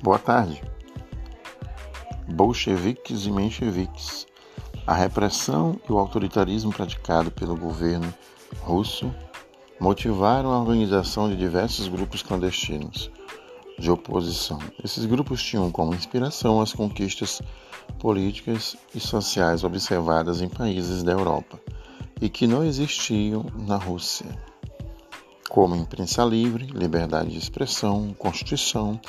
Boa tarde. Bolcheviques e mencheviques. A repressão e o autoritarismo praticado pelo governo russo motivaram a organização de diversos grupos clandestinos de oposição. Esses grupos tinham como inspiração as conquistas políticas e sociais observadas em países da Europa e que não existiam na Rússia, como imprensa livre, liberdade de expressão, constituição,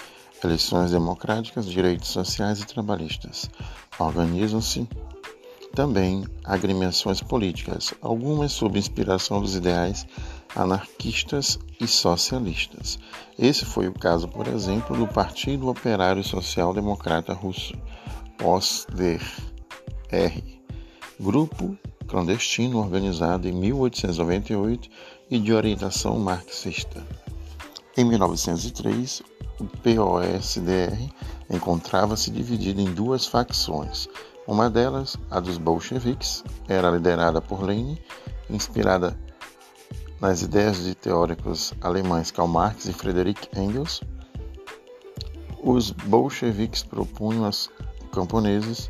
eleições democráticas, direitos sociais e trabalhistas. Organizam-se também agremiações políticas, algumas sob inspiração dos ideais anarquistas e socialistas. Esse foi o caso, por exemplo, do Partido Operário Social Democrata Russo, POSDER, grupo clandestino organizado em 1898 e de orientação marxista. Em 1903, o POSDR encontrava-se dividido em duas facções. Uma delas, a dos bolcheviques, era liderada por Lenin, inspirada nas ideias de teóricos alemães Karl Marx e Friedrich Engels. Os bolcheviques propunham aos camponeses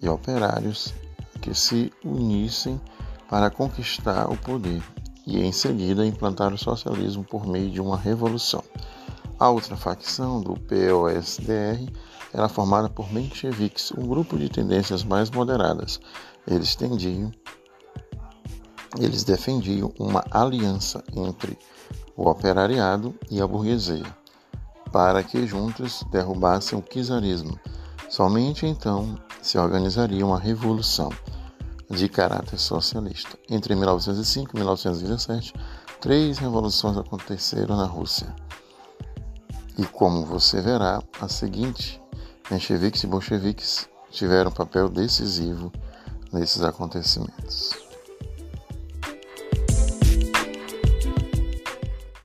e operários que se unissem para conquistar o poder e, em seguida, implantar o socialismo por meio de uma revolução. A outra facção do POSDR era formada por mencheviques, um grupo de tendências mais moderadas. Eles tendiam, eles defendiam uma aliança entre o operariado e a burguesia, para que juntos derrubassem o czarismo. Somente então se organizaria uma revolução de caráter socialista. Entre 1905 e 1917, três revoluções aconteceram na Rússia. E como você verá, a seguinte, mencheviques e bolcheviques tiveram papel decisivo nesses acontecimentos.